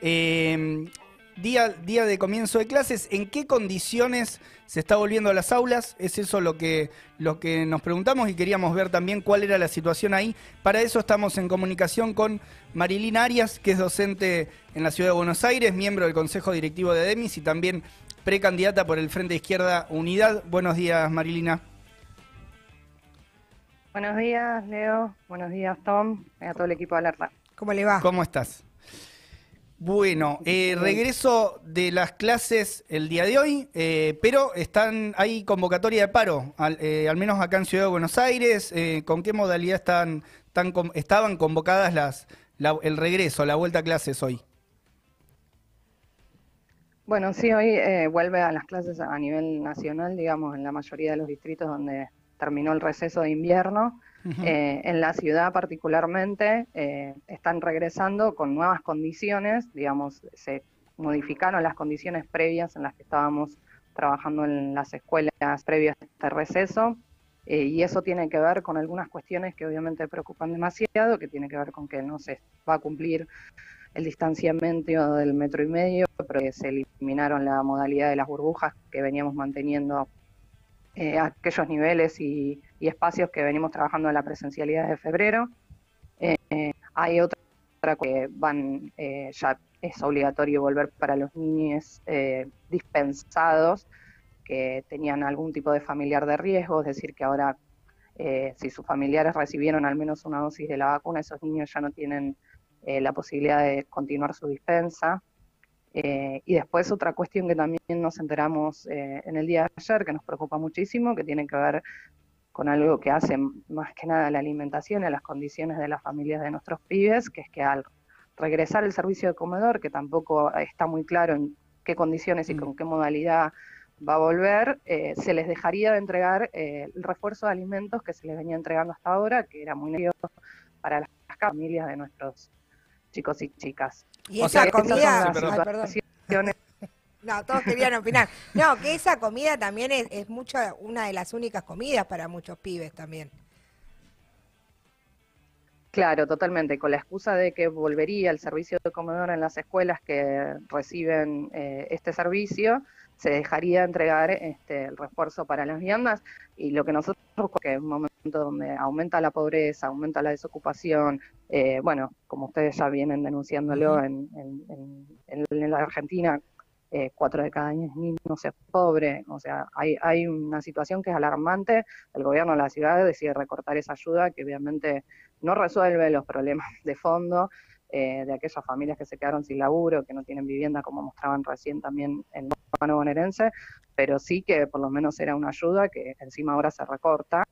Eh, día, día de comienzo de clases, ¿en qué condiciones se está volviendo a las aulas? Es eso lo que, lo que nos preguntamos y queríamos ver también cuál era la situación ahí. Para eso estamos en comunicación con Marilina Arias, que es docente en la Ciudad de Buenos Aires, miembro del Consejo Directivo de DEMIS y también precandidata por el Frente Izquierda Unidad. Buenos días, Marilina. Buenos días, Leo. Buenos días, Tom. Y a todo el equipo de Alerta. ¿Cómo le va? ¿Cómo estás? Bueno, eh, regreso de las clases el día de hoy, eh, pero están hay convocatoria de paro, al, eh, al, menos acá en Ciudad de Buenos Aires. Eh, ¿Con qué modalidad están, están, estaban convocadas las, la, el regreso, la vuelta a clases hoy? Bueno, sí, hoy eh, vuelve a las clases a nivel nacional, digamos, en la mayoría de los distritos donde terminó el receso de invierno. Eh, en la ciudad particularmente eh, están regresando con nuevas condiciones, digamos, se modificaron las condiciones previas en las que estábamos trabajando en las escuelas previas a este receso, eh, y eso tiene que ver con algunas cuestiones que obviamente preocupan demasiado, que tiene que ver con que no se va a cumplir el distanciamiento del metro y medio, pero que se eliminaron la modalidad de las burbujas que veníamos manteniendo eh, aquellos niveles y, y, espacios que venimos trabajando en la presencialidad de febrero. Eh, hay otra que van, eh, ya es obligatorio volver para los niños eh, dispensados que tenían algún tipo de familiar de riesgo, es decir, que ahora eh, si sus familiares recibieron al menos una dosis de la vacuna, esos niños ya no tienen la posibilidad de continuar su dispensa. Eh, y después otra cuestión que también nos enteramos eh, en el día de ayer, que nos preocupa muchísimo, que tiene que ver con algo que hace más que nada la alimentación y a las condiciones de las familias de nuestros pibes, que es que al regresar el servicio de comedor, que tampoco está muy claro en qué condiciones y con qué modalidad va a volver, eh, se les dejaría de entregar eh, el refuerzo de alimentos que se les venía entregando hasta ahora, que era muy nervioso para las familias de nuestros chicos y chicas. Y o esa sea, comida, ay, perdón. No, todos querían opinar. No, que esa comida también es, es mucha, una de las únicas comidas para muchos pibes también. Claro, totalmente. Con la excusa de que volvería el servicio de comedor en las escuelas que reciben eh, este servicio, se dejaría entregar este, el refuerzo para las viandas y lo que nosotros, que es un momento donde aumenta la pobreza, aumenta la desocupación, eh, bueno, como ustedes ya vienen denunciándolo en, en, en, en la Argentina, eh, cuatro de cada diez niños es pobre, o sea, hay, hay una situación que es alarmante, el gobierno de la ciudad decide recortar esa ayuda que obviamente no resuelve los problemas de fondo eh, de aquellas familias que se quedaron sin laburo, que no tienen vivienda, como mostraban recién también en urbano bonaerense, pero sí que por lo menos era una ayuda que encima ahora se recorta,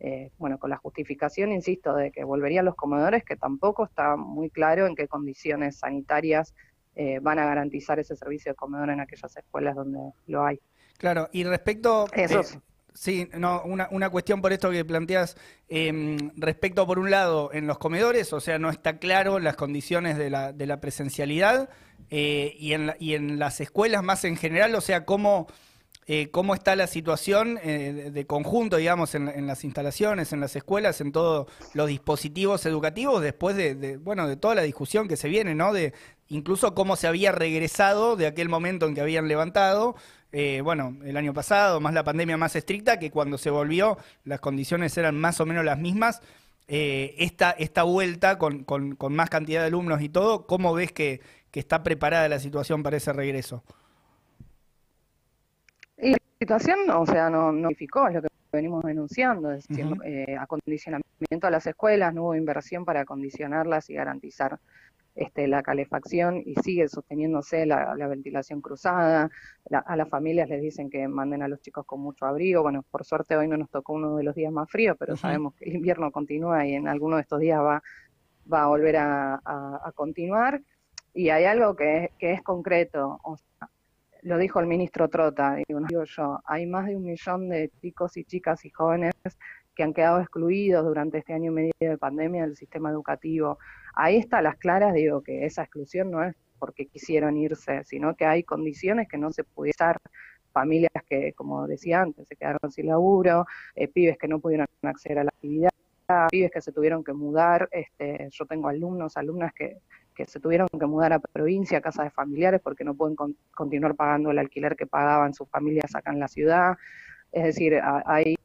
eh, bueno, con la justificación, insisto, de que volverían los comedores, que tampoco está muy claro en qué condiciones sanitarias eh, van a garantizar ese servicio de comedor en aquellas escuelas donde lo hay. Claro, y respecto... Eso eh, Sí, no, una, una cuestión por esto que planteas, eh, respecto por un lado en los comedores, o sea, no está claro las condiciones de la, de la presencialidad eh, y, en la, y en las escuelas más en general, o sea, cómo, eh, cómo está la situación de conjunto, digamos, en, en, las instalaciones, en las escuelas, en todos los dispositivos educativos, después de, de, bueno, de toda la discusión que se viene, ¿no? De incluso cómo se había regresado de aquel momento en que habían levantado eh, bueno, el año pasado, más la pandemia más estricta, que cuando se volvió las condiciones eran más o menos las mismas. Eh, esta, esta vuelta con, con, con, más cantidad de alumnos y todo, ¿cómo ves que, que está preparada la situación para ese regreso? Y la situación, o sea, no notificó, es lo que venimos denunciando, es decir, uh -huh. eh, acondicionamiento a las escuelas, no hubo inversión para acondicionarlas y garantizar este, la calefacción y sigue sosteniéndose la, la ventilación cruzada. La, a las familias les dicen que manden a los chicos con mucho abrigo. Bueno, por suerte hoy no nos tocó uno de los días más fríos, pero uh -huh. sabemos que el invierno continúa y en alguno de estos días va, va a volver a, a, a continuar. Y hay algo que es, que es concreto, o sea, lo dijo el ministro Trota, digo, no digo yo, hay más de un millón de chicos y chicas y jóvenes que han quedado excluidos durante este año y medio de pandemia del sistema educativo. Ahí está las claras, digo que esa exclusión no es porque quisieron irse, sino que hay condiciones que no se pudieron estar, familias que, como decía antes, se quedaron sin laburo, eh, pibes que no pudieron acceder a la actividad, pibes que se tuvieron que mudar, este, yo tengo alumnos, alumnas que que se tuvieron que mudar a provincia, a casas de familiares, porque no pueden continuar pagando el alquiler que pagaban sus familias acá en la ciudad. Es decir, hay,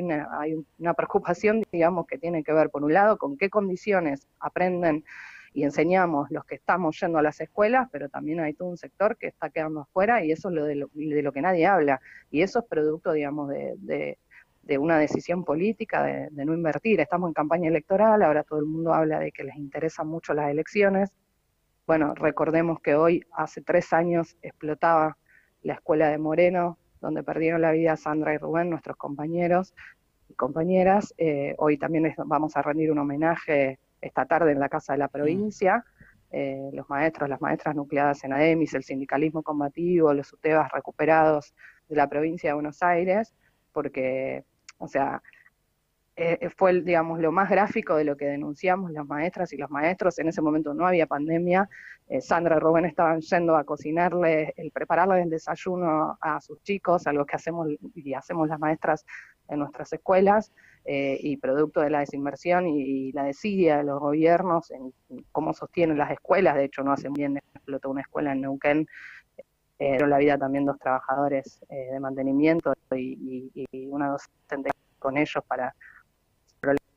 una, hay una preocupación, digamos, que tiene que ver, por un lado, con qué condiciones aprenden y enseñamos los que estamos yendo a las escuelas, pero también hay todo un sector que está quedando afuera y eso es lo de lo, de lo que nadie habla. Y eso es producto, digamos, de, de, de una decisión política de, de, no invertir. Estamos en campaña electoral, ahora todo el mundo habla de que les interesan mucho las elecciones. Bueno, recordemos que hoy, hace tres años, explotaba la escuela de Moreno, donde perdieron la vida Sandra y Rubén, nuestros compañeros y compañeras. Eh, hoy también vamos a rendir un homenaje esta tarde en la Casa de la Provincia. Eh, los maestros, las maestras nucleadas en ADEMIS, el sindicalismo combativo, los UTEBAS recuperados de la provincia de Buenos Aires, porque, o sea, eh, fue, digamos, lo más gráfico de lo que denunciamos las maestras y los maestros. En ese momento no había pandemia. Eh, Sandra y Rubén estaban yendo a cocinarle, el prepararle el desayuno a sus chicos, algo que hacemos y hacemos las maestras en nuestras escuelas, eh, y producto de la desinversión y, la desidia de los gobiernos en cómo sostienen las escuelas. De hecho, no hacen bien, explotó una escuela en Neuquén pero la vida también dos trabajadores de mantenimiento y, y, una docente con ellos para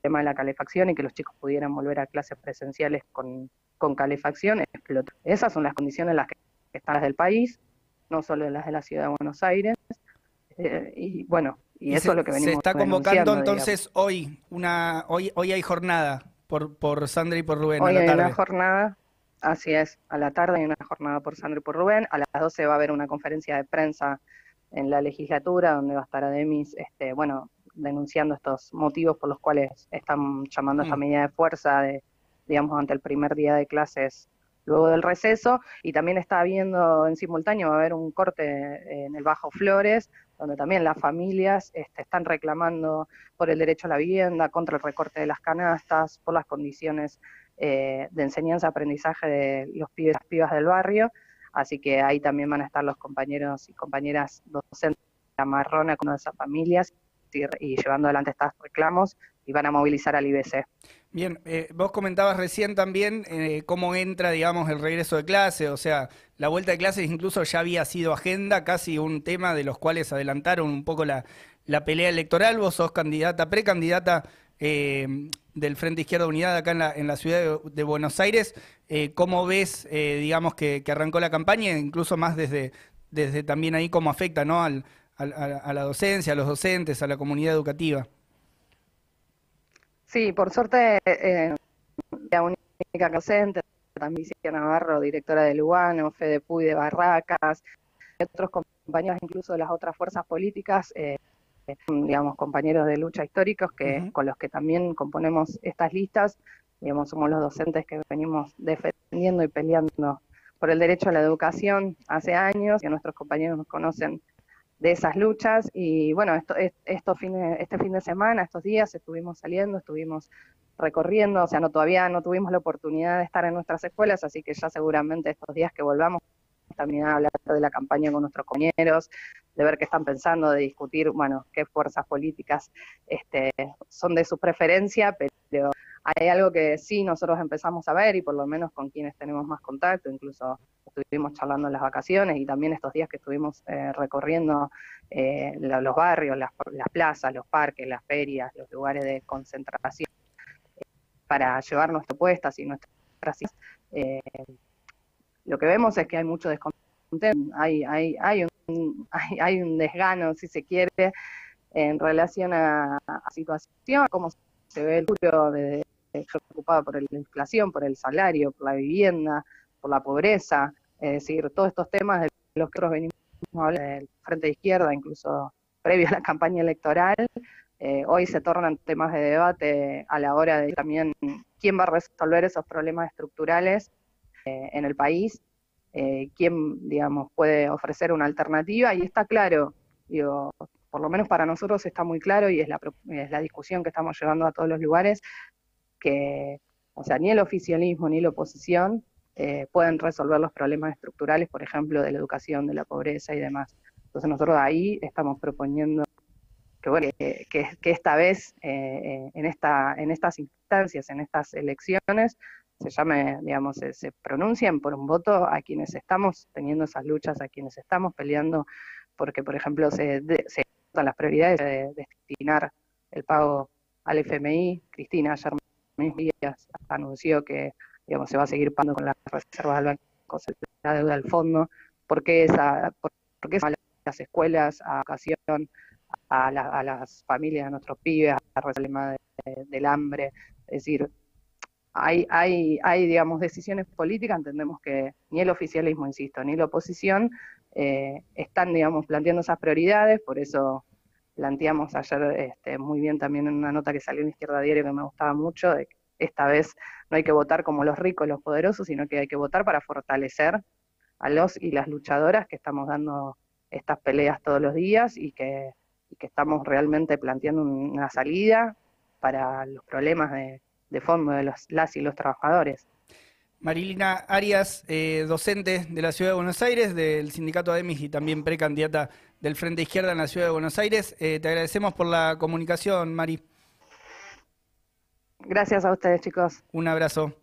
tema de la calefacción y que los chicos pudieran volver a clases presenciales con, con calefacción, explotó. Esas son las condiciones en las que están las del país, no solo las de la ciudad de Buenos Aires. Eh, y bueno, y, eso es lo que venimos Se está convocando entonces hoy, una hoy hoy hay jornada por, por Sandra y por Rubén. Hoy hay una jornada, así es, a la tarde hay una jornada por Sandra y por Rubén, a las 12 va a haber una conferencia de prensa en la legislatura donde va a estar Ademis, este, bueno, denunciando estos motivos por los cuales están llamando a esta mm. medida de fuerza, de, digamos, ante el primer día de clases luego del receso, y también está habiendo en simultáneo, va a haber un corte en el Bajo Flores, donde también las familias este, están reclamando por el derecho a la vivienda, contra el recorte de las canastas, por las condiciones eh, de enseñanza-aprendizaje de los pibes y las pibas del barrio, así que ahí también van a estar los compañeros y compañeras docentes de la marrona con esas familias y llevando adelante estos reclamos y van a movilizar al IBC. Bien, eh, vos comentabas recién también eh, cómo entra, digamos, el regreso de clase, o sea, la vuelta de clases incluso ya había sido agenda, casi un tema de los cuales adelantaron un poco la, la pelea electoral. Vos sos candidata, precandidata eh, del Frente Izquierda Unidad acá en la, en la ciudad de, Buenos Aires. ¿Cómo ves, digamos, que, que, arrancó la campaña, incluso más desde, desde también ahí cómo afecta ¿no? al, a, la docencia, a los docentes, a la comunidad educativa. Sí, por suerte, eh, la única docente, también Navarro, directora de Lugano, Fede Puy de Barracas, otros compañeros incluso de las otras fuerzas políticas, eh, digamos, compañeros de lucha históricos que con los que también componemos estas listas, digamos, somos los docentes que venimos defendiendo y peleando por el derecho a la educación hace años, y nuestros compañeros nos conocen de esas luchas y bueno, esto, esto este fin de semana, estos días estuvimos saliendo, estuvimos recorriendo, o sea, no todavía no tuvimos la oportunidad de estar en nuestras escuelas, así que ya seguramente estos días que volvamos también a hablar de la campaña con nuestros compañeros, de ver qué están pensando, de discutir, bueno, qué fuerzas políticas este, son de su preferencia, pero hay algo que sí nosotros empezamos a ver y por lo menos con quienes tenemos más contacto, incluso estuvimos charlando en las vacaciones y también estos días que estuvimos eh, recorriendo eh, los barrios, las, plazas, los parques, las ferias, los lugares de concentración eh, para llevar nuestras propuestas y nuestras lo que vemos es que hay mucho descontento, hay, hay, hay, un, hay, un desgano, si se quiere, en relación a, la situación, cómo se ve el futuro de, preocupado por la inflación, por el salario, por la vivienda, por la pobreza, es decir, todos estos temas de los que venimos a hablar del Frente de Izquierda, incluso previo a la campaña electoral, eh, hoy se tornan temas de debate a la hora de también quién va a resolver esos problemas estructurales eh, en el país, eh, quién, digamos, puede ofrecer una alternativa, y está claro, digo, por lo menos para nosotros está muy claro, y es la, es la discusión que estamos llevando a todos los lugares, que, o sea, ni el oficialismo ni la oposición eh, pueden resolver los problemas estructurales, por ejemplo, de la educación, de la pobreza y demás. Entonces nosotros ahí estamos proponiendo que, bueno, que, esta vez, eh, en, esta, en estas instancias, en estas elecciones, se llame, digamos, se, pronuncien por un voto a quienes estamos teniendo esas luchas, a quienes estamos peleando, porque, por ejemplo, se, se las prioridades de destinar el pago al FMI. Cristina ayer días anunció que digamos, se va a seguir pagando con las reservas del banco, la deuda del fondo. ¿Por qué, esa, por, qué las escuelas, a educación, a, a, las familias de nuestros pibes, a la problema del hambre? Es decir, hay, hay, hay, digamos, decisiones políticas, entendemos que ni el oficialismo, insisto, ni la oposición eh, están, digamos, planteando esas prioridades, por eso planteamos ayer este, muy bien también en una nota que salió en Izquierda Diario que me gustaba mucho, de que esta vez no hay que votar como los ricos, los poderosos, sino que hay que votar para fortalecer a los y las luchadoras que estamos dando estas peleas todos los días y que, estamos realmente planteando una salida para los problemas de, de fondo de los, las y los trabajadores. Marilina Arias, eh, docente de la Ciudad de Buenos Aires, del Sindicato ADEMIS y también precandidata del Frente Izquierda en la Ciudad de Buenos Aires. Eh, te agradecemos por la comunicación, Mari. Gracias a ustedes, chicos. Un abrazo.